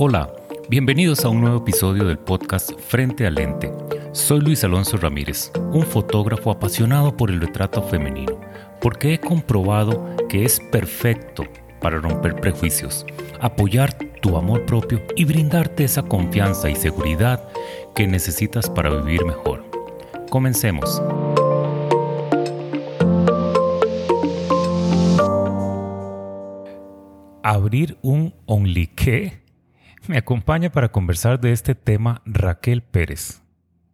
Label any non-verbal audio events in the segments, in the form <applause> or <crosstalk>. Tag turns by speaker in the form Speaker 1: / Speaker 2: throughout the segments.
Speaker 1: Hola, bienvenidos a un nuevo episodio del podcast Frente al Lente. Soy Luis Alonso Ramírez, un fotógrafo apasionado por el retrato femenino, porque he comprobado que es perfecto para romper prejuicios, apoyar tu amor propio y brindarte esa confianza y seguridad que necesitas para vivir mejor. Comencemos. Abrir un OnlyKe me acompaña para conversar de este tema Raquel Pérez.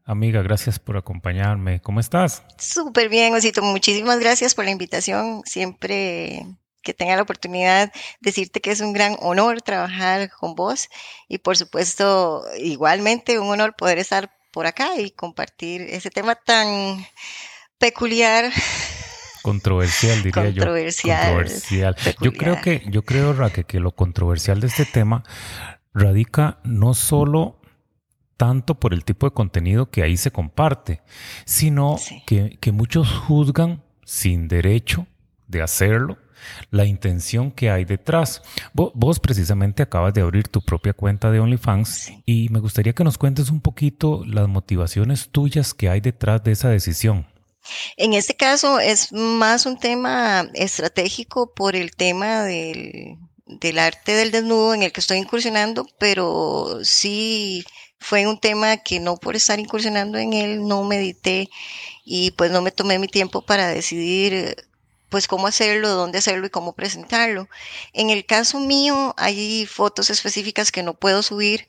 Speaker 1: Amiga, gracias por acompañarme. ¿Cómo estás?
Speaker 2: Súper bien, Osito. Muchísimas gracias por la invitación. Siempre que tenga la oportunidad, decirte que es un gran honor trabajar con vos y por supuesto, igualmente un honor poder estar por acá y compartir ese tema tan peculiar
Speaker 1: controversial diría yo controversial yo creo que yo creo Raquel que lo controversial de este tema radica no solo tanto por el tipo de contenido que ahí se comparte, sino que, muchos juzgan sin derecho de hacerlo la intención que hay detrás. Vos, precisamente acabas de abrir tu propia cuenta de OnlyFans y me gustaría que nos cuentes un poquito las motivaciones tuyas que hay detrás de esa decisión.
Speaker 2: En este caso es más un tema estratégico por el tema del, del arte del desnudo en el que estoy incursionando, pero sí fue un tema que no por estar incursionando en él no medité y pues no me tomé mi tiempo para decidir pues cómo hacerlo, dónde hacerlo y cómo presentarlo. En el caso mío hay fotos específicas que no puedo subir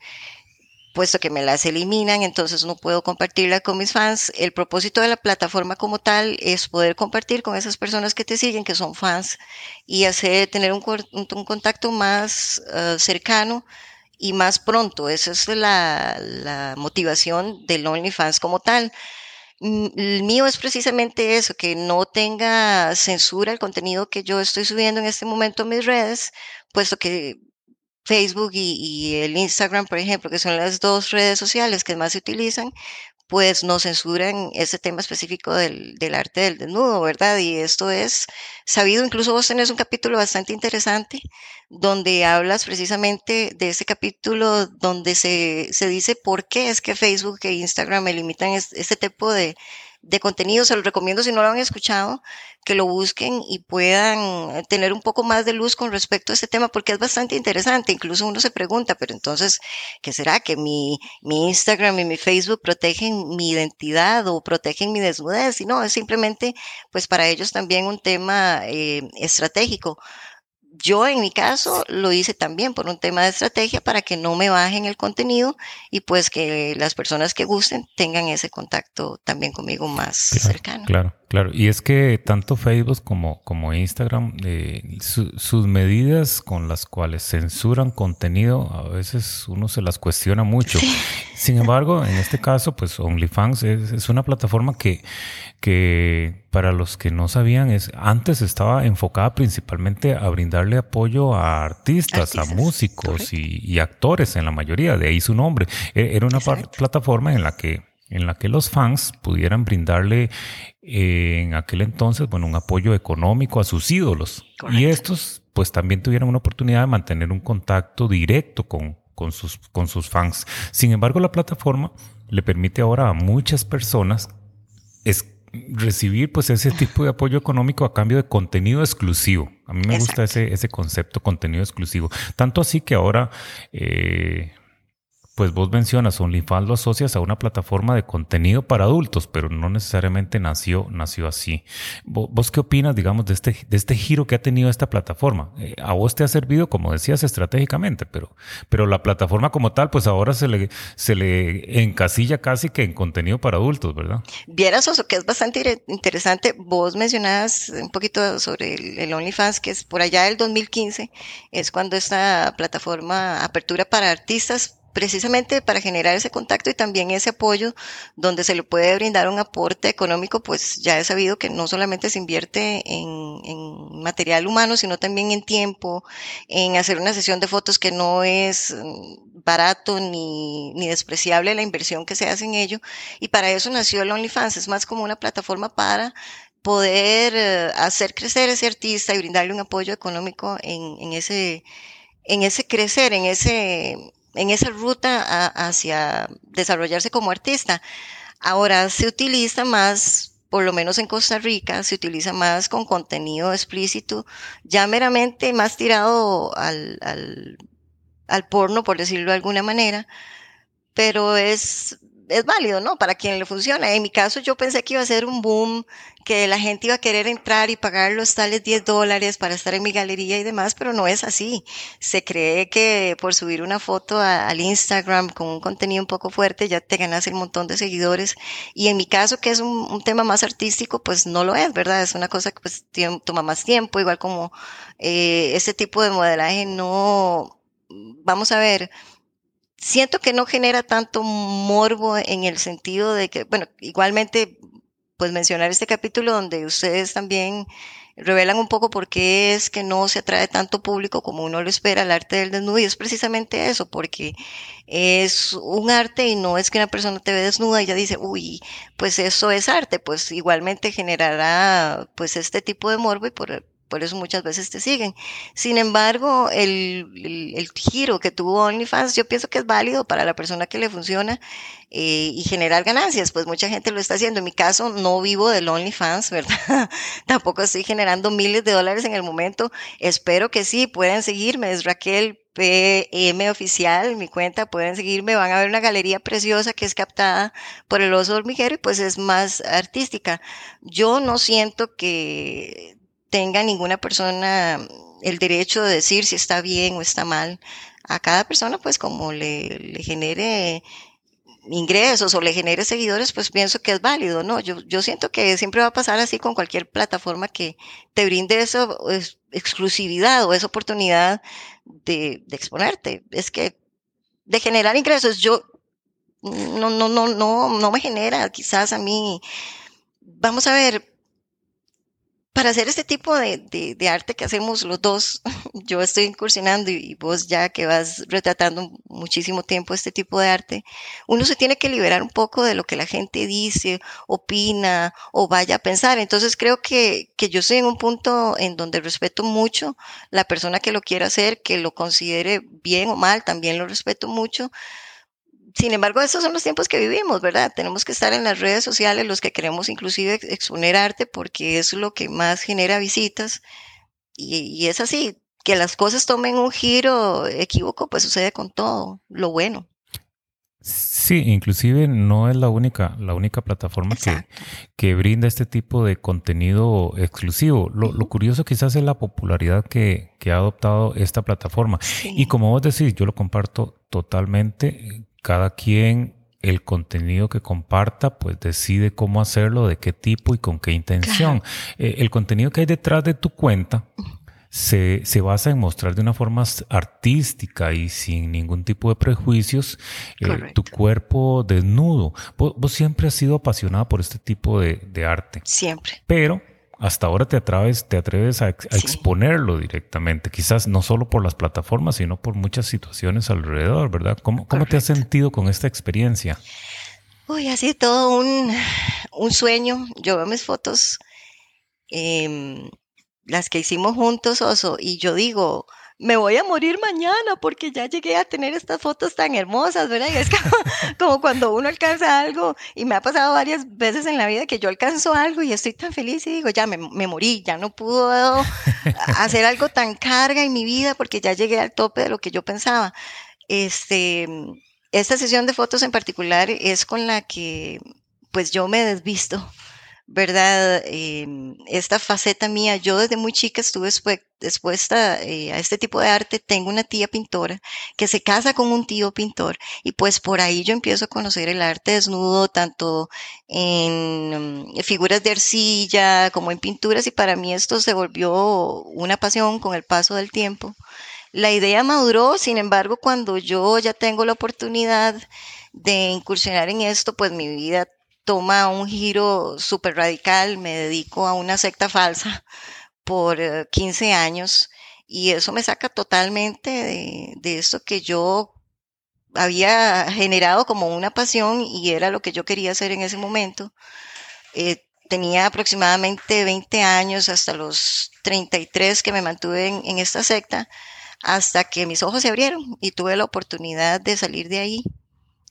Speaker 2: puesto que me las eliminan, entonces no puedo compartirla con mis fans. El propósito de la plataforma como tal es poder compartir con esas personas que te siguen, que son fans, y hacer, tener un, contacto más eh, cercano y más pronto. Esa es la, la motivación del OnlyFans como tal. Mm, el mío es precisamente eso, que no tenga censura el contenido que yo estoy subiendo en este momento en mis redes, puesto que Facebook y, el Instagram, por ejemplo, que son las dos redes sociales que más se utilizan, pues no censuran ese tema específico del, arte del desnudo, ¿verdad? Y esto es sabido, incluso vos tenés un capítulo bastante interesante donde hablas precisamente de ese capítulo donde se, se dice por qué es que Facebook e Instagram me limitan este tipo de, de contenido. Se los recomiendo si no lo han escuchado, que lo busquen y puedan tener un poco más de luz con respecto a este tema, porque es bastante interesante. Incluso uno se pregunta, pero entonces, ¿qué será? ¿Que mi, mi Instagram y mi Facebook protegen mi identidad o protegen mi desnudez? Y no, es simplemente, pues para ellos también un tema eh, estratégico. Yo en mi caso lo hice también por un tema de estrategia para que no me bajen el contenido y pues que las personas que gusten tengan ese contacto también conmigo más cercano.
Speaker 1: Claro, claro. Y es que tanto Facebook como, como Instagram, eh, sus medidas con las cuales censuran contenido, a veces uno se las cuestiona mucho. Sin embargo, en este caso, pues OnlyFans es, una plataforma que, que para los que no sabían, es, antes estaba enfocada principalmente a brindarle apoyo a artistas, a músicos y, actores en la mayoría, de ahí su nombre. E, era una plataforma en la que en la que los fans pudieran brindarle eh, en aquel entonces, bueno, un apoyo económico a sus ídolos. Y estos, pues también tuvieron una oportunidad de mantener un contacto directo con, con sus, con sus fans. Sin embargo, la plataforma le permite ahora a muchas personas recibir pues ese tipo de apoyo económico a cambio de contenido exclusivo. A mí me gusta ese, ese concepto, contenido exclusivo. Tanto así que ahora eh, pues vos mencionas, OnlyFans lo asocias a una plataforma de contenido para adultos, pero no necesariamente nació, nació así. ¿Vos, qué opinas, digamos, de este, de este giro que ha tenido esta plataforma? Eh, a vos te ha servido, como decías, estratégicamente, pero, pero la plataforma como tal, pues ahora se le, se le encasilla casi que en contenido para adultos, ¿verdad?
Speaker 2: Vieras, Oso, que es bastante interesante. Vos mencionabas un poquito sobre el, el OnlyFans, que es por allá del 2015, es cuando esta plataforma apertura para artistas precisamente para generar ese contacto y también ese apoyo donde se le puede brindar un aporte económico, pues ya he sabido que no solamente se invierte en, material humano, sino también en tiempo, en hacer una sesión de fotos que no es mm, barato ni, ni despreciable la inversión que se hace en ello. Y para eso nació el OnlyFans, es más como una plataforma para poder eh, hacer crecer ese artista y brindarle un apoyo económico en, en ese en ese crecer, en ese en esa ruta hacia desarrollarse como artista. Ahora se utiliza más por lo menos en Costa Rica, se utiliza más con contenido explícito, ya meramente más tirado al, al, al porno, por decirlo de alguna manera, pero es es válido, ¿no? Para quien le funciona. En mi caso, yo pensé que iba a ser un boom, que la gente iba a querer entrar y pagar los tales 10 dólares para estar en mi galería y demás, pero no es así. Se cree que por subir una foto al Instagram con un contenido un poco fuerte ya te ganas el montón de seguidores. Y en mi caso, que es un, tema más artístico, pues no lo es, ¿verdad? Es una cosa que pues toma más tiempo, igual como eh, este tipo de modelaje no, vamos a ver, siento que no genera tanto morbo en el sentido de que, bueno, igualmente, pues mencionar este capítulo donde ustedes también revelan un poco por qué es que no se atrae tanto público como uno lo espera al arte del desnudo y es precisamente eso, porque es un arte y no es que una persona te ve desnuda y ya dice, uy, pues eso es arte, pues igualmente generará pues este tipo de morbo y por, por eso muchas veces te siguen. Sin embargo, el, giro que tuvo OnlyFans, yo pienso que es válido para la persona que le funciona eh, y generar ganancias, pues mucha gente lo está haciendo. En mi caso, no vivo del OnlyFans, <laughs> ¿verdad? Tampoco estoy generando miles de dólares en el momento. Espero que sí, pueden seguirme. Es Raquel PM oficial, mi cuenta, pueden seguirme, van a ver una galería preciosa que es captada por el oso hormiguero y pues es más artística. Yo no siento que tenga ninguna persona el derecho de decir si está bien o está mal. A cada persona, pues como le, le genere ingresos o le genere seguidores, pues pienso que es válido, ¿no? Yo, yo siento que siempre va a pasar así con cualquier plataforma que te brinde esa exclusividad o esa oportunidad de, de, exponerte. Es que de generar ingresos, yo no, no, no, no, no me genera quizás a mí. Vamos a ver, para hacer este tipo de, arte que hacemos los dos, <laughs> yo estoy incursionando y, vos ya que vas retratando muchísimo tiempo este tipo de arte, uno se tiene que liberar un poco de lo que la gente dice, opina o vaya a pensar. Entonces creo que, que yo estoy en un punto en donde respeto mucho la persona que lo quiera hacer, que lo considere bien o mal, también lo respeto mucho, sin embargo, estos son los tiempos que vivimos, ¿verdad? Tenemos que estar en las redes sociales, los que queremos inclusive exponer arte, porque es lo que más genera visitas. Y, es así, que las cosas tomen un giro equívoco, pues sucede con todo, lo bueno.
Speaker 1: Sí, inclusive no es la única, la única plataforma que, que, brinda este tipo de contenido exclusivo. Lo, curioso quizás es la popularidad que, que ha adoptado esta plataforma. Y como vos decís, yo lo comparto totalmente cada quien el contenido que comparta, pues decide cómo hacerlo, de qué tipo y con qué intención. Eh, el contenido que hay detrás de tu cuenta se, se, basa en mostrar de una forma artística y sin ningún tipo de prejuicios eh, tu cuerpo desnudo. Vos, siempre has sido apasionada por este tipo de, de arte.
Speaker 2: Siempre.
Speaker 1: Pero hasta ahora te atreves, te atreves a, exponerlo directamente, quizás no solo por las plataformas, sino por muchas situaciones alrededor, ¿verdad? ¿Cómo, cómo te has sentido con esta experiencia?
Speaker 2: Uy, ha sido todo un, un sueño. Yo veo mis fotos, eh, las que hicimos juntos, Oso, y yo digo, me voy a morir mañana porque ya llegué a tener estas fotos tan hermosas, ¿verdad? Y es <laughs> como, cuando uno alcanza algo, y me ha pasado varias veces en la vida que yo alcanzo algo y estoy tan feliz y digo, ya me, morí, ya no puedo <laughs> hacer algo tan carga en mi vida porque ya llegué al tope de lo que yo pensaba. Este, esta sesión de fotos en particular es con la que pues yo me desvisto ¿verdad? Em, esta faceta mía, yo desde muy chica estuve expuesta eh, a este tipo de arte. Tengo una tía pintora que se casa con un tío pintor y pues por ahí yo empiezo a conocer el arte desnudo, tanto en mm, figuras de arcilla como en pinturas y para mí esto se volvió una pasión con el paso del tiempo. La idea maduró, sin embargo, cuando yo ya tengo la oportunidad de incursionar en esto, pues mi vida toma un giro súper radical, me dedico a una secta falsa por 15 eh, años y eso me saca totalmente de, esto que yo había generado como una pasión y era lo que yo quería hacer en ese momento. Eh, tenía aproximadamente 20 años hasta los 33 que me mantuve en, esta secta hasta que mis ojos se abrieron y tuve la oportunidad de salir de ahí.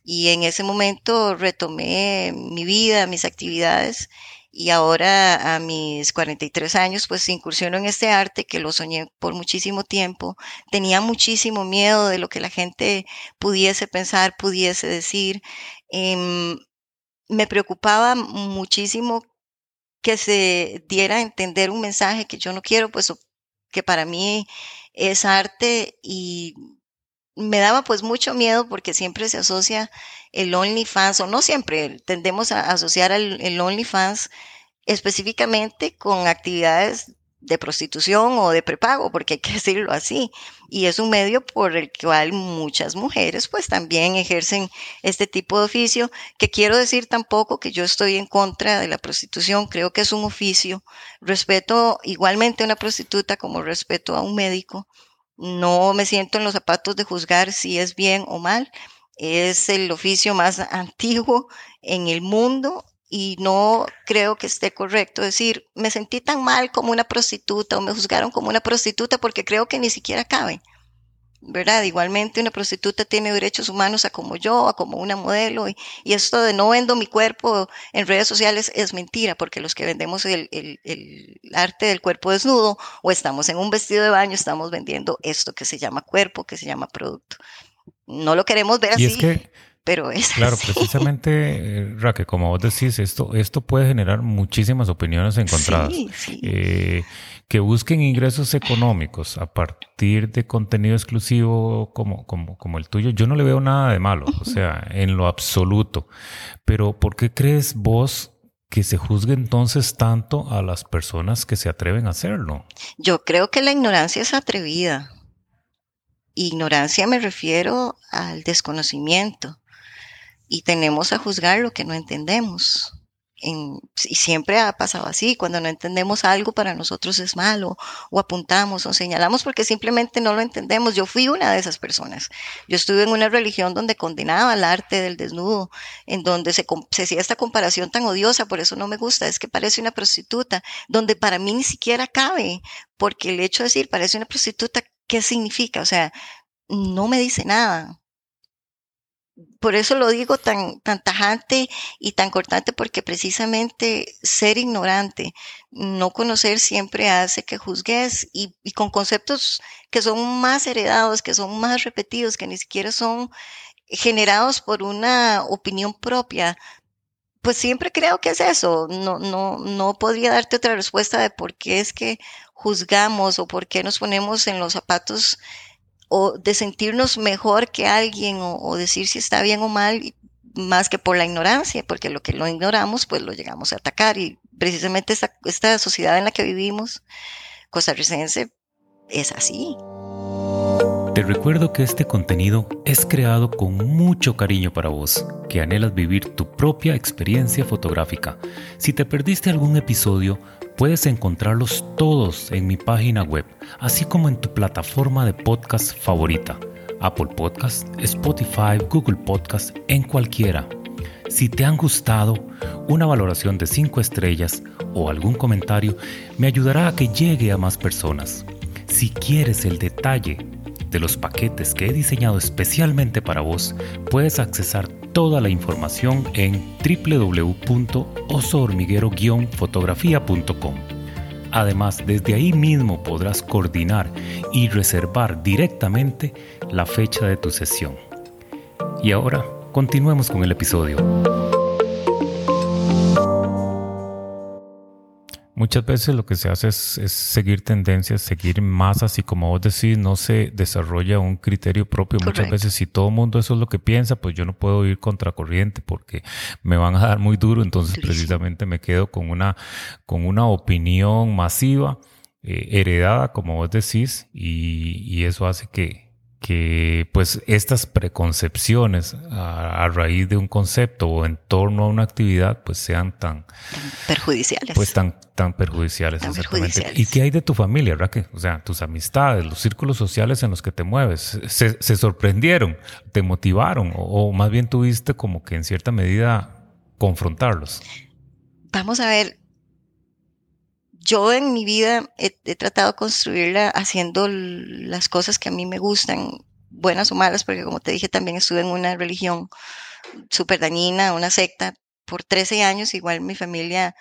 Speaker 2: Y en ese momento retomé mi vida, mis actividades y ahora a mis 43 años pues incursiono en este arte que lo soñé por muchísimo tiempo. Tenía muchísimo miedo de lo que la gente pudiese pensar, pudiese decir. Em, me preocupaba muchísimo que se diera a entender un mensaje que yo no quiero, pues que para mí es arte y me daba pues mucho miedo porque siempre se asocia el OnlyFans, o no siempre, tendemos a asociar el, el OnlyFans específicamente con actividades de prostitución o de prepago, porque hay que <laughs> decirlo así. Y es un medio por el cual muchas mujeres pues también ejercen este tipo de oficio, que quiero decir tampoco que yo estoy en contra de la prostitución, creo que es un oficio. Respeto igualmente a una prostituta como respeto a un médico. No me siento en los zapatos de juzgar si es bien o mal. Es el oficio más <laughs> antiguo en el mundo y no creo que esté correcto decir, me sentí tan mal como una prostituta o me juzgaron como una prostituta porque creo que ni siquiera cabe. ¿Verdad? Igualmente una prostituta tiene derechos humanos a como yo, a como una modelo, y, esto de no vendo mi cuerpo en redes sociales es mentira, porque los que vendemos el, el, arte del cuerpo desnudo o estamos en un vestido de baño, estamos vendiendo esto que se llama cuerpo, que se llama producto. No lo queremos ver así pero es
Speaker 1: Claro, precisamente, eh, Raque, como vos decís, esto, esto puede generar muchísimas opiniones encontradas. Eh, que busquen ingresos económicos a partir de contenido exclusivo como, como, como el tuyo, yo no le veo nada de malo, o sea, en lo absoluto. Pero ¿por qué crees vos que se juzgue entonces tanto a las personas que se atreven a hacerlo?
Speaker 2: Yo creo que la ignorancia es atrevida. Ignorancia me refiero al desconocimiento y tenemos a juzgar lo que no entendemos. Y siempre ha pasado así, cuando no entendemos algo para nosotros es malo, o apuntamos o señalamos porque simplemente no lo entendemos. Yo fui una de esas personas. Yo estuve en una religión donde condenaba el arte del desnudo, en donde se, se hacía esta comparación tan odiosa, por eso no me gusta, es que parece una prostituta, donde para mí ni siquiera cabe, porque el hecho de decir parece una prostituta, ¿qué significa? O sea, no me dice nada por eso lo digo tan, tajante y tan cortante, porque precisamente ser ignorante, no conocer siempre hace que juzgues y, y, con conceptos que son más heredados, que son más repetidos, que ni siquiera son generados por una opinión propia. Pues siempre creo que es eso. No, no, no podría darte otra respuesta de por qué es que juzgamos o por qué nos ponemos en los zapatos o de sentirnos mejor que alguien o, decir si está bien o mal, más que por la ignorancia, porque lo que lo ignoramos, pues lo llegamos a atacar. Y precisamente esta, esta sociedad en la que vivimos, costarricense, es así.
Speaker 1: Te recuerdo que este contenido es creado con mucho cariño para vos, que anhelas vivir tu propia experiencia fotográfica. Si te perdiste algún episodio, Puedes encontrarlos todos en mi página web, así como en tu plataforma de podcast favorita, Apple Podcast, Spotify, Google Podcast, en cualquiera. Si te han gustado, una valoración de 5 estrellas o algún comentario me ayudará a que llegue a más personas. Si quieres el detalle de los paquetes que he diseñado especialmente para vos, puedes accesar toda la información en www.osohormiguero-fotografía.com. Además, desde ahí mismo podrás coordinar y reservar directamente la fecha de tu sesión. Y ahora, continuemos con el episodio. Muchas veces lo que se hace es, seguir tendencias, seguir masas y como vos decís, no se desarrolla un criterio propio. Muchas veces si todo el mundo eso es lo que piensa, pues yo no puedo ir contracorriente porque me van a dar muy duro. Entonces precisamente me quedo con una, con una opinión masiva, eh, heredada, como vos decís, y eso hace que, que pues estas preconcepciones a, raíz de un concepto o en torno a una actividad pues sean tan,
Speaker 2: perjudiciales.
Speaker 1: Pues tan, tan perjudiciales, exactamente. ¿Y qué hay de tu familia, Raquel? O sea, tus amistades, los círculos sociales en los que te mueves, ¿se, sorprendieron, te motivaron o, más bien tuviste como que en cierta medida confrontarlos?
Speaker 2: Vamos a ver, yo en mi vida he, tratado de construirla haciendo las cosas que a mí me gustan, buenas o malas, porque como te dije, también estuve en una religión súper dañina, una secta, por 13 años, igual mi familia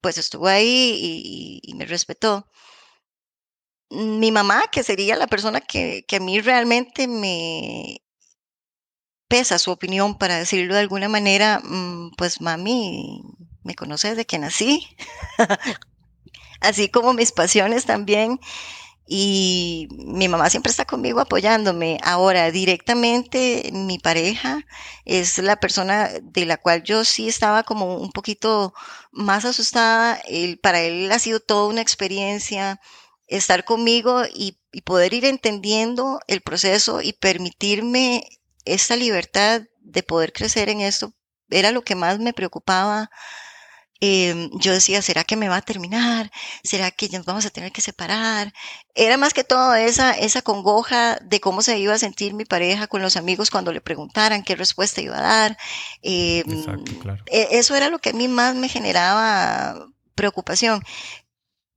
Speaker 2: pues estuvo ahí y, me respetó. Mi mamá, que sería la persona que, que a mí realmente me pesa su opinión, para decirlo de alguna manera, mm, pues mami, me conoce desde que nací, <laughs> así como mis pasiones también. Y mi mamá siempre está conmigo apoyándome. Ahora, directamente, mi pareja es la persona de la cual yo sí estaba como un poquito más asustada. para él ha sido toda una experiencia estar conmigo y, y poder ir entendiendo el proceso y permitirme esta libertad de poder crecer en esto. Era lo que más me preocupaba Em, yo decía, ¿será que me va a terminar? ¿Será que nos vamos a tener que separar? Era más que todo esa, esa congoja de cómo se iba a sentir mi pareja con los amigos cuando le preguntaran qué respuesta iba a dar. Em, e, eso era lo que a mí más me generaba preocupación.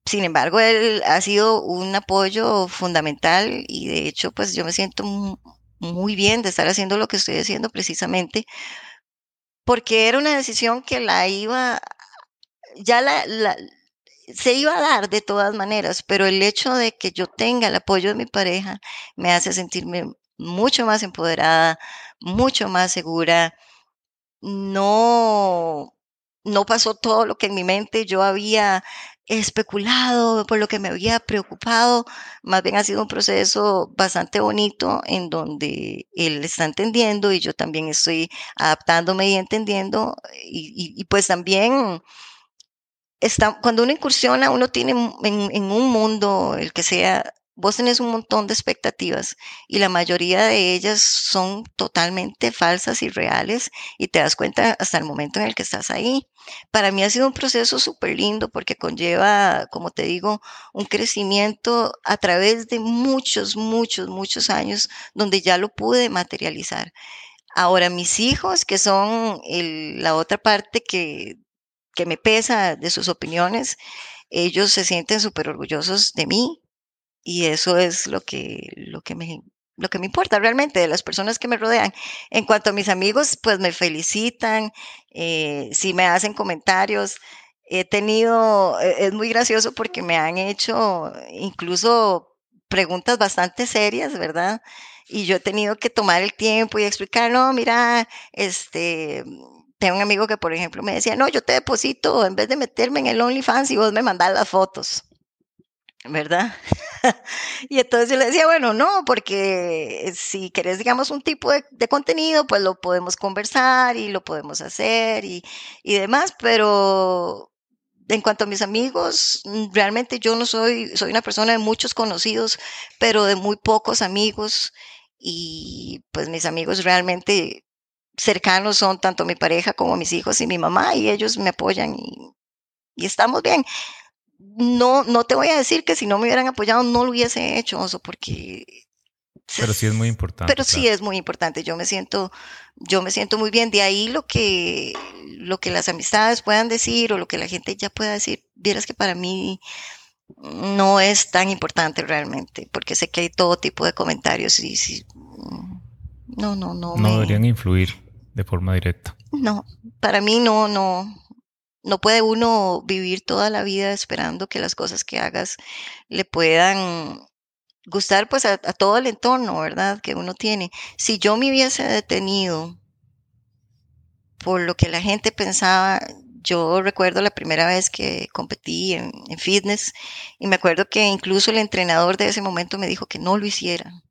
Speaker 2: Sin embargo, él ha sido un apoyo fundamental y de hecho, pues yo me siento muy bien de estar haciendo lo que estoy haciendo precisamente porque era una decisión que la iba ya se iba a dar de todas maneras, pero el hecho de que yo tenga el apoyo de mi pareja me hace sentirme mucho más empoderada, mucho más segura. No, no pasó todo lo que en mi mente yo había especulado, por lo que me había preocupado. Más bien ha sido un proceso bastante bonito en donde él está entendiendo y yo también estoy adaptándome y entendiendo. Y pues también cuando uno incursiona, uno tiene en, un mundo, el que sea, vos tenés un montón de expectativas y la mayoría de ellas son totalmente falsas y reales y te das cuenta hasta el momento en el que estás ahí. Para mí ha sido un proceso súper lindo porque conlleva, como te digo, un crecimiento a través de muchos, muchos, muchos años donde ya lo pude materializar. Ahora mis hijos, que son la otra parte que que me pesa de sus opiniones, ellos se sienten súper orgullosos de mí y eso es lo que, lo que me lo que me importa realmente de las personas que me rodean. En cuanto a mis amigos, pues me felicitan, eh, si me hacen comentarios. He tenido, e, es muy gracioso porque me han hecho incluso preguntas bastante serias, ¿verdad? Y yo he tenido que tomar el tiempo y explicar, no, mira, este, tengo un amigo que, por ejemplo, me decía, no, yo te deposito en vez de meterme en el OnlyFans y vos me mandás las fotos, ¿verdad? <laughs> y entonces yo le decía, bueno, no, porque si querés, digamos, un tipo de, contenido, pues lo podemos conversar y lo podemos hacer y, y demás, pero en cuanto a mis amigos, realmente yo no soy, soy una persona de muchos conocidos, pero de muy pocos amigos. Y pues mis amigos realmente cercanos son tanto mi pareja como mis hijos y mi mamá y ellos me apoyan y, estamos bien. No, no te voy a decir que si no me hubieran apoyado no lo hubiese hecho, Oso, porque...
Speaker 1: Pero sí es muy importante.
Speaker 2: Pero sí es muy importante. Yo me siento, yo me siento muy bien. De ahí lo que, lo que las amistades puedan decir o lo que la gente ya pueda decir, vieras que para mí no es tan importante realmente, porque sé que hay todo tipo de comentarios y si no, no, no.
Speaker 1: No deberían influir de forma directa.
Speaker 2: No, para mí no, no, no puede uno vivir toda la vida esperando que las cosas que hagas le puedan gustar pues a, todo el entorno, ¿verdad? Que uno tiene. Si yo me hubiese detenido por lo que la gente pensaba, yo recuerdo la primera vez que competí en, en, fitness y me acuerdo que incluso el entrenador de ese momento me dijo que no lo hiciera,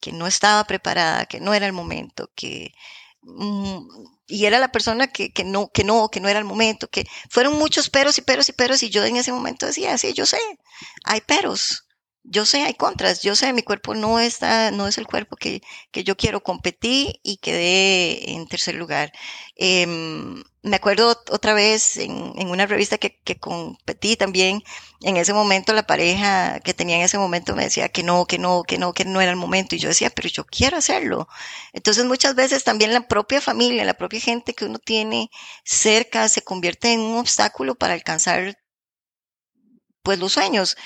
Speaker 2: que no estaba preparada, que no era el momento, que y era la persona que, que, no, que no, que no era el momento, que fueron muchos peros y peros y peros y yo en ese momento decía, sí, yo sé, hay peros, yo sé, hay contras, yo sé, mi cuerpo no está, no es el cuerpo que, que yo quiero, competir y quedé en tercer lugar. Em, me acuerdo otra vez en, una revista que, que, competí también, en ese momento la pareja que tenía en ese momento me decía que no, que no, que no, que no era el momento. Y yo decía, pero yo quiero hacerlo. Entonces muchas veces también la propia familia, la propia gente que uno tiene cerca se convierte en un obstáculo para alcanzar pues los sueños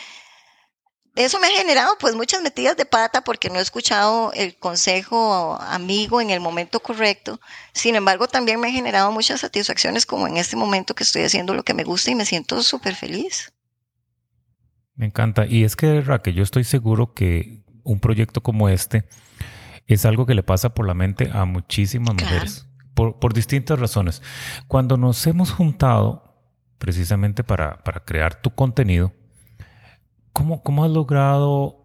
Speaker 2: eso me ha generado pues muchas metidas de pata porque no he escuchado el consejo amigo en el momento correcto. Sin embargo, también me ha generado muchas satisfacciones como en este momento que estoy haciendo lo que me gusta y me siento súper feliz.
Speaker 1: Me encanta. Y es que, Raquel, yo estoy seguro que un proyecto como este es algo que le pasa por la mente a muchísimas mujeres, por, por, distintas razones. Cuando nos hemos juntado precisamente para, para crear tu contenido, ¿Cómo, ¿Cómo has logrado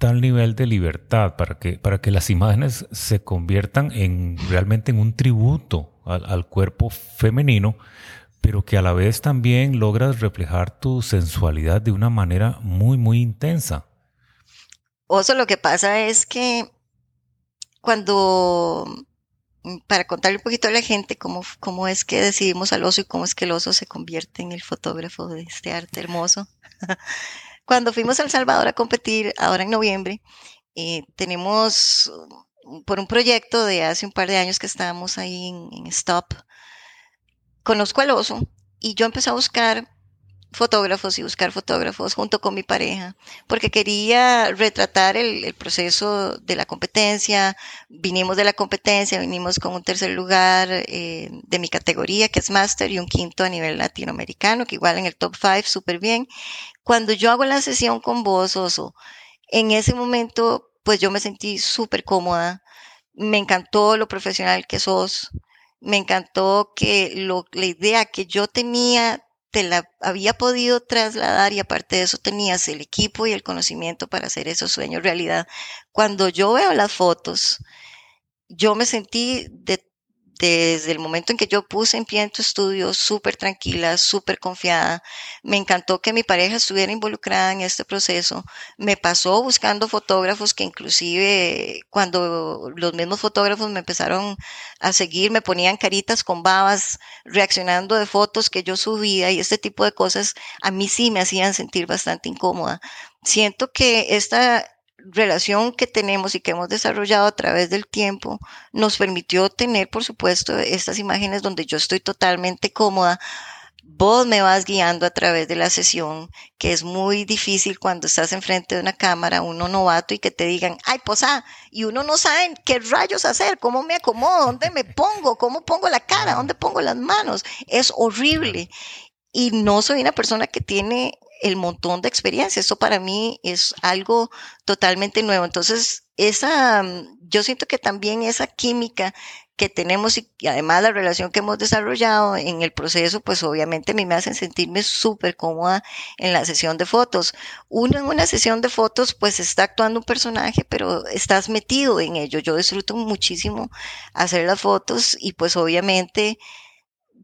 Speaker 1: tal nivel de libertad para que, para que las imágenes se conviertan en realmente en un tributo al, cuerpo femenino, pero que a la vez también logras reflejar tu sensualidad de una manera muy, muy intensa?
Speaker 2: Oso, lo que pasa es que cuando, para contarle un poquito a la gente cómo, cómo es que decidimos al oso y cómo es que el oso se convierte en el fotógrafo de este arte hermoso. <laughs> Cuando fuimos a El Salvador a competir, ahora en noviembre, eh, tenemos mm, por un proyecto de hace un par de años que estábamos ahí en, Stop, conozco al oso y yo empecé a buscar fotógrafos y buscar fotógrafos junto con mi pareja, porque quería retratar el, proceso de la competencia. Vinimos de la competencia, vinimos con un tercer lugar eh, de mi categoría, que es Master, y un quinto a nivel latinoamericano, que igual en el top five, súper bien. Cuando yo hago la sesión con vos, Oso, en ese momento, pues yo me sentí súper cómoda. Me encantó lo profesional que sos. Me encantó que lo, la idea que yo tenía te la había podido trasladar y aparte de eso tenías el equipo y el conocimiento para hacer esos sueños realidad. Cuando yo veo las fotos, yo me sentí de desde el momento en que yo puse en pie en tu estudio, súper tranquila, súper confiada. Me encantó que mi pareja estuviera involucrada en este proceso. Me pasó buscando fotógrafos que inclusive cuando los mismos fotógrafos me empezaron a seguir, me ponían caritas con babas, reaccionando de fotos que yo subía y este tipo de cosas a mí sí me hacían sentir bastante incómoda. Siento que esta relación que tenemos y que hemos desarrollado a través del tiempo nos permitió tener, por supuesto, estas imágenes donde yo estoy totalmente cómoda. Vos me vas guiando a través de la sesión, que es muy difícil cuando estás enfrente de una cámara, uno novato, y que te digan, ay, posa, y uno no sabe qué rayos hacer, cómo me acomodo, dónde me pongo, cómo pongo la cara, dónde pongo las manos. Es horrible. Y no soy una persona que tiene el montón de experiencia. Esto para mí es algo totalmente nuevo. Entonces, esa, mm, yo siento que también esa química que tenemos y, además la relación que hemos desarrollado en el proceso, pues obviamente a mí me hacen sentirme súper cómoda en la sesión de fotos. Uno en una sesión de fotos, pues está actuando un personaje, pero estás metido en ello. Yo disfruto muchísimo hacer las fotos y pues obviamente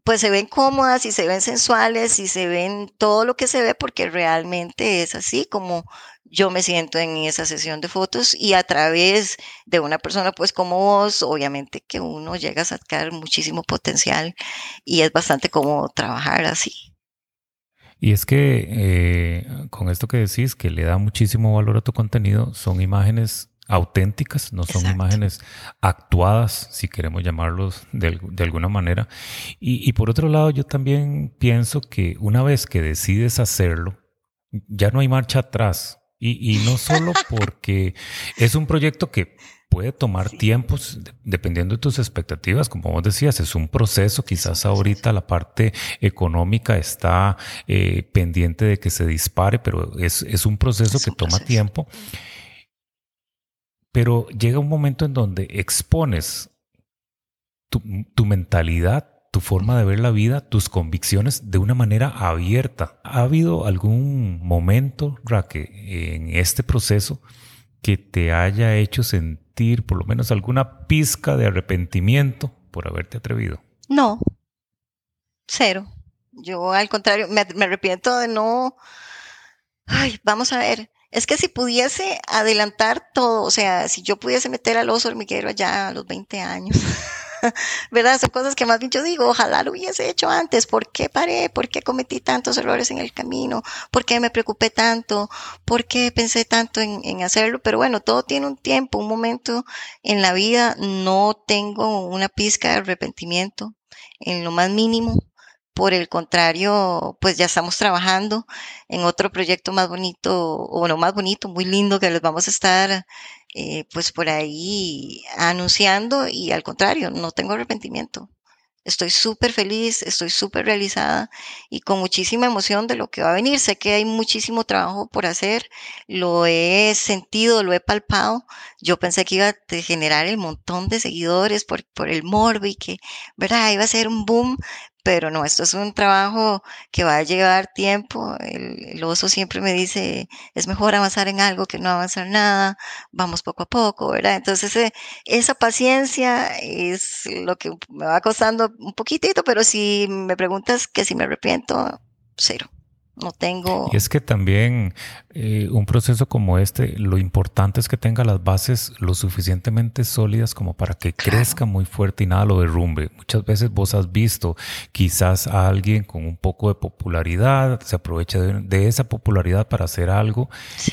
Speaker 2: pues se ven cómodas y se ven sensuales y se ven todo lo que se ve porque realmente es así como yo me siento en esa sesión de fotos y a través de una persona pues como vos, obviamente que uno llega a sacar muchísimo potencial y es bastante cómodo trabajar así.
Speaker 1: Y es que eh, con esto que decís, que le da muchísimo valor a tu contenido, son imágenes auténticas, no son imágenes actuadas, si queremos llamarlos de, alguna manera. Y, por otro lado, yo también pienso que una vez que decides hacerlo, ya no hay marcha atrás. Y, no solo <laughs> porque es un proyecto que puede tomar tiempos dependiendo de tus expectativas, como vos decías, es un proceso, quizás ahorita la parte económica está eh, pendiente de que se dispare, pero es, un proceso que toma tiempo pero llega un momento en donde expones tu, mentalidad, tu forma de ver la vida, tus convicciones de una manera abierta. ¿Ha habido algún momento, Raque, en este proceso que te haya hecho sentir por lo menos alguna pizca de arrepentimiento por haberte atrevido?
Speaker 2: No, cero. Yo al contrario, me, me arrepiento de no... Ay, vamos a ver, es que si pudiese adelantar todo, o sea, si yo pudiese meter al oso hormiguero allá a los 20 años, <laughs> ¿verdad? Son cosas que más bien yo digo, ojalá lo hubiese hecho antes. ¿Por qué paré? ¿Por qué cometí tantos errores en el camino? ¿Por qué me preocupé tanto? ¿Por qué pensé tanto en, en hacerlo? Pero bueno, todo tiene un tiempo, un momento en la vida. No tengo una pizca de arrepentimiento en lo más mínimo Por el contrario, pues ya estamos trabajando en otro proyecto más bonito, o no más bonito, muy lindo, que les vamos a estar eh, pues por ahí anunciando y al contrario, no tengo arrepentimiento. Estoy súper feliz, estoy súper realizada y con muchísima emoción de lo que va a venir. Sé que hay muchísimo trabajo por hacer, lo he sentido, lo he palpado. Yo pensé que iba a generar el montón de seguidores por, por el morbo y que, ¿verdad? Iba a ser un boom, pero no, esto es un trabajo que va a llevar tiempo. El, oso siempre me dice, es mejor avanzar en algo que no avanzar nada, vamos poco a poco, ¿verdad? Entonces, eh, esa paciencia es lo que me va costando un poquitito, pero si me preguntas que si me arrepiento, cero no tengo...
Speaker 1: Y es que también eh, un proceso como este, lo importante es que tenga las bases lo suficientemente sólidas como para que crezca muy fuerte y nada lo derrumbe. Muchas veces vos has visto quizás a alguien con un poco de popularidad, se aprovecha de, esa popularidad para hacer algo,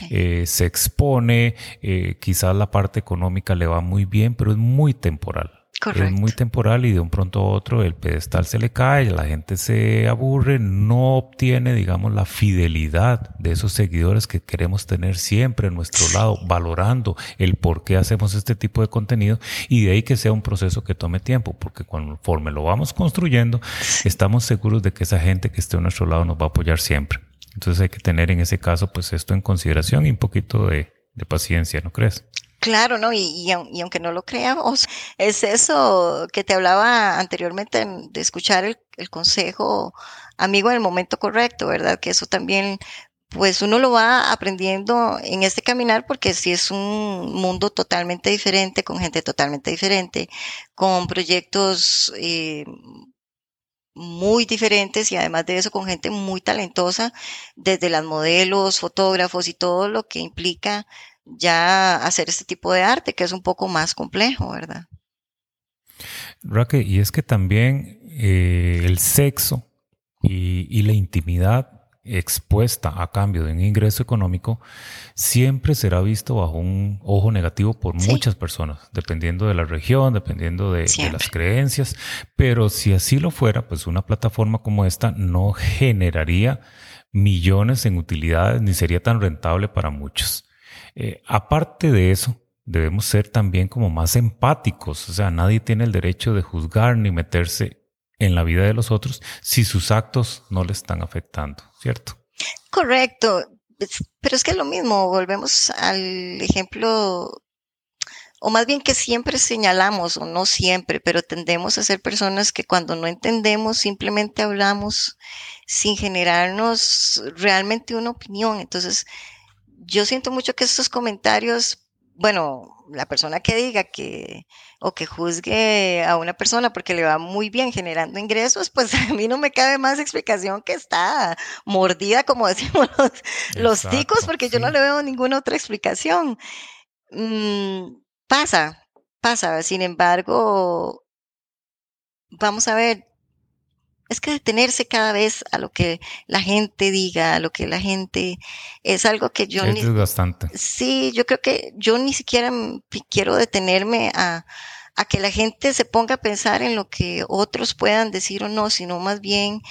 Speaker 1: eh, se expone, eh, quizás la parte económica le va muy bien, pero es muy temporal. Es muy temporal y de un pronto a otro el pedestal se le cae, la gente se aburre, no obtiene, digamos, la fidelidad de esos seguidores que queremos tener siempre a nuestro lado, valorando el por qué hacemos este tipo de contenido y de ahí que sea un proceso que tome tiempo, porque conforme lo vamos construyendo, estamos seguros de que esa gente que esté a nuestro lado nos va a apoyar siempre. Entonces hay que tener en ese caso, pues esto en consideración y un poquito de, de paciencia, ¿no crees?
Speaker 2: Claro, ¿no? Y, aunque no lo creamos, <laughs> es eso que te hablaba anteriormente de escuchar el, consejo amigo en el momento correcto, ¿verdad? Que eso también, pues uno lo va aprendiendo en este caminar porque si es un mundo totalmente diferente, con gente totalmente diferente, con proyectos eh, muy diferentes y además de eso con gente muy talentosa, desde las modelos, fotógrafos y todo lo que implica ya hacer este tipo de arte, que es un poco más complejo, ¿verdad?
Speaker 1: Raque, y es que también eh, el sexo y, la intimidad expuesta a cambio de un ingreso económico siempre será visto bajo un ojo negativo por muchas personas, dependiendo de la región, dependiendo de, de, las creencias. Pero si así lo fuera, pues una plataforma como esta no generaría millones en utilidades ni sería tan rentable para muchos. Eh, aparte de eso, debemos ser también como más empáticos. O sea, nadie tiene el derecho de juzgar ni meterse en la vida de los otros si sus actos no le están afectando, ¿cierto?
Speaker 2: Correcto. Pero es que lo mismo, volvemos al ejemplo, o más bien que siempre señalamos, o no siempre, pero tendemos a ser personas que cuando no entendemos simplemente hablamos sin generarnos realmente una opinión. Entonces, yo siento mucho que estos comentarios, bueno, la persona que diga que o que juzgue a una persona porque le va muy bien generando ingresos, pues <laughs> a mí no me cabe más explicación que está mordida, como <laughs> decimos los, ticos, porque yo no le veo ninguna otra explicación. Mm, pasa, pasa. Sin embargo, vamos a ver, es que detenerse cada vez a lo que la gente diga, a lo que la gente es algo que yo
Speaker 1: es bastante.
Speaker 2: Sí, yo creo que yo ni siquiera quiero detenerme a, a que la gente se ponga a pensar en lo que otros puedan decir o no, sino más bien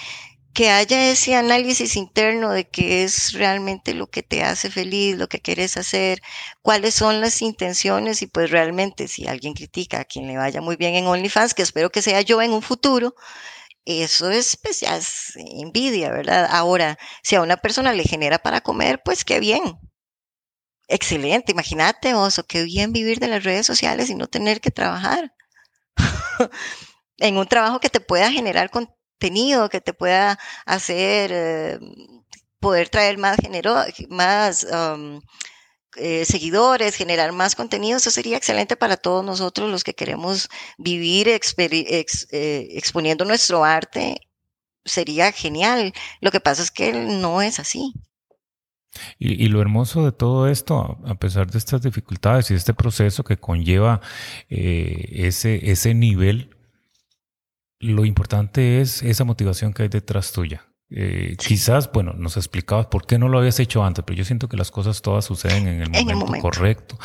Speaker 2: que haya ese análisis interno de qué es realmente lo que te hace feliz, lo que quieres hacer, cuáles son las intenciones y pues realmente si alguien critica a quien le vaya muy bien en OnlyFans, que espero que sea yo en un futuro, eso es, pues, envidia, ¿verdad? Ahora, si a una persona le genera para comer, pues qué bien. Excelente, imagínate, Oso, qué bien vivir de las redes sociales y no tener que trabajar. <laughs> en un trabajo que te pueda generar contenido, que te pueda hacer, eh, poder traer más, género, más eh, seguidores, generar más contenido, eso sería excelente para todos nosotros los que queremos vivir eh, exponiendo nuestro arte. Sería genial. Lo que pasa es que no es así.
Speaker 1: Y, lo hermoso de todo esto, a pesar de estas dificultades y este proceso que conlleva eh, ese, ese nivel, lo importante es esa motivación que hay detrás tuya. Eh, quizás, bueno, nos explicabas por qué no lo habías hecho antes, pero yo siento que las cosas todas suceden en el momento, correcto.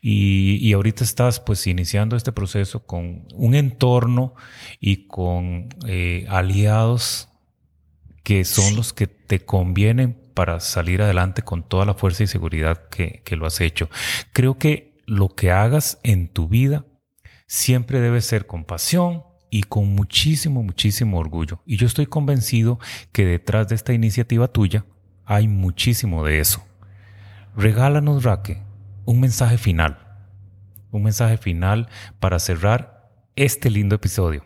Speaker 1: Y, y, ahorita estás pues iniciando este proceso con un entorno y con eh, aliados que son los que te convienen para salir adelante con toda la fuerza y seguridad que, que lo has hecho. Creo que lo que hagas en tu vida siempre debe ser con pasión, y con muchísimo, muchísimo orgullo. Y yo estoy convencido que detrás de esta iniciativa tuya hay muchísimo de eso. Regálanos, Raque, un mensaje final. Un mensaje final para cerrar este lindo episodio.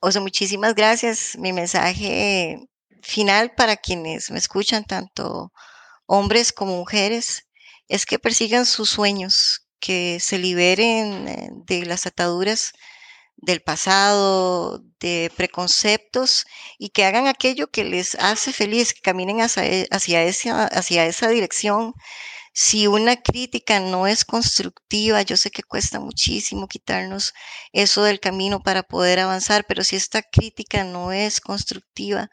Speaker 2: Oso, muchísimas gracias. Mi mensaje final para quienes me escuchan, tanto hombres como mujeres, es que persigan sus sueños, que se liberen eh, de las ataduras del pasado, de preconceptos y que hagan aquello que les hace feliz, que caminen hacia, e, hacia, esa, hacia esa dirección. Si una crítica no es constructiva, yo sé que cuesta muchísimo quitarnos eso del camino para poder avanzar, pero si esta crítica no es constructiva,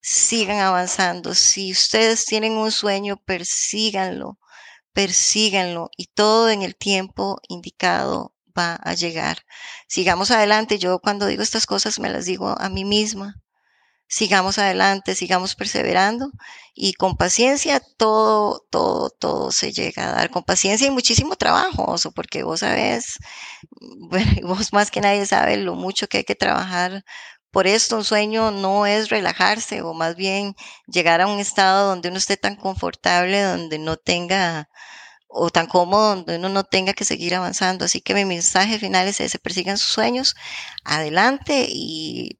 Speaker 2: sigan avanzando. Si ustedes tienen un sueño, persíganlo, persíganlo y todo en el tiempo indicado va a llegar. Sigamos adelante. Yo cuando digo estas cosas me las digo a mí misma. Sigamos adelante, sigamos perseverando y con paciencia todo, todo, todo se llega a dar. Con paciencia y muchísimo trabajo, Oso, porque vos sabes, <laughs> bueno, vos más que nadie sabe lo mucho que hay que trabajar por esto un sueño no es relajarse o más bien llegar a un estado donde uno esté tan confortable, donde no tenga o tan cómodo donde uno no tenga que seguir avanzando. Así que mi mensaje final es ese, persigan sus sueños, adelante y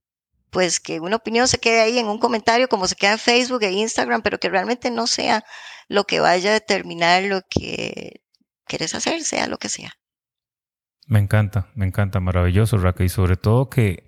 Speaker 2: pues que una opinión se quede ahí en un comentario como se queda en Facebook e Instagram, pero que realmente no sea lo que vaya a determinar lo que quieres hacer, sea lo que sea.
Speaker 1: Me encanta, me encanta, maravilloso, Raquel, y sobre todo que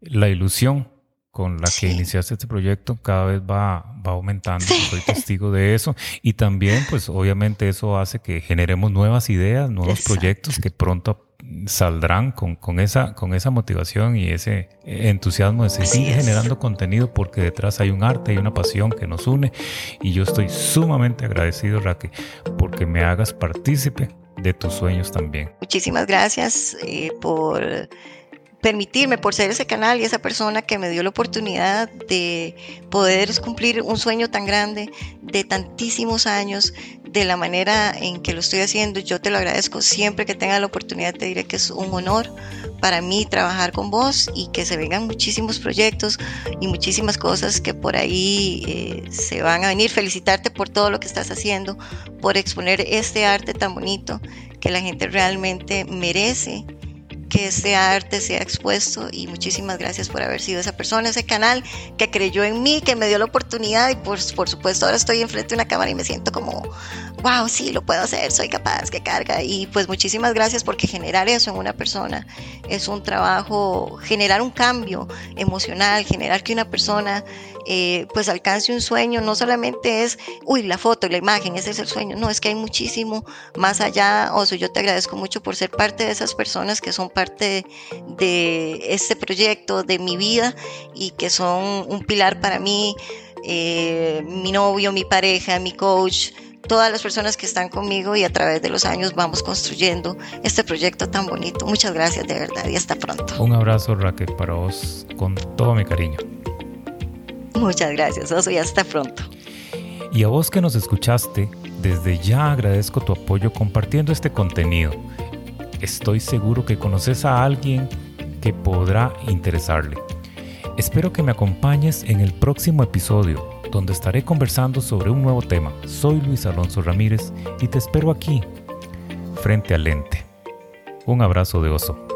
Speaker 1: la ilusión con la que iniciaste este proyecto cada vez va, va aumentando. Soy testigo de eso. Y también, pues obviamente eso hace que generemos nuevas ideas, nuevos proyectos que pronto saldrán con, con, esa, con esa motivación y ese entusiasmo de seguir generando contenido porque detrás hay un arte y una pasión que nos une. Y yo estoy sumamente agradecido, Raque, porque me hagas partícipe de tus sueños también.
Speaker 2: Muchísimas gracias eh, por permitirme, por ser ese canal y esa persona que me dio la oportunidad de poder cumplir un sueño tan grande de tantísimos años de la manera en que lo estoy haciendo. Yo te lo agradezco siempre que tenga la oportunidad, te diré que es un honor para mí trabajar con vos y que se vengan muchísimos proyectos y muchísimas cosas que por ahí eh, se van a venir. Felicitarte por todo lo que estás haciendo, por exponer este arte tan bonito que la gente realmente merece que este arte sea expuesto y muchísimas gracias por haber sido esa persona, ese canal que creyó en mí, que me dio la oportunidad y por, por supuesto ahora estoy enfrente de una cámara y me siento como, wow, sí, lo puedo hacer, soy capaz, que carga. Y pues muchísimas gracias porque generar eso en una persona es un trabajo, generar un cambio emocional, generar que una persona eh, pues alcance un sueño, no solamente es, uy, la foto, la imagen, ese es el sueño, no, es que hay muchísimo más allá. Oso, yo te agradezco mucho por ser parte de esas personas que son parte de, este proyecto, de mi vida y que son un pilar para mí, eh, mi novio, mi pareja, mi coach, todas las personas que están conmigo y a través de los años vamos construyendo este proyecto tan bonito. Muchas gracias de verdad y hasta pronto.
Speaker 1: Un abrazo Raquel para vos con todo mi cariño.
Speaker 2: Muchas gracias, Oso, y hasta pronto.
Speaker 1: Y a vos que nos escuchaste, desde ya agradezco tu apoyo compartiendo este contenido. Estoy seguro que conoces a alguien que podrá interesarle. Espero que me acompañes en el próximo episodio, donde estaré conversando sobre un nuevo tema. Soy Luis Alonso Ramírez y te espero aquí, frente al lente. Un abrazo de oso.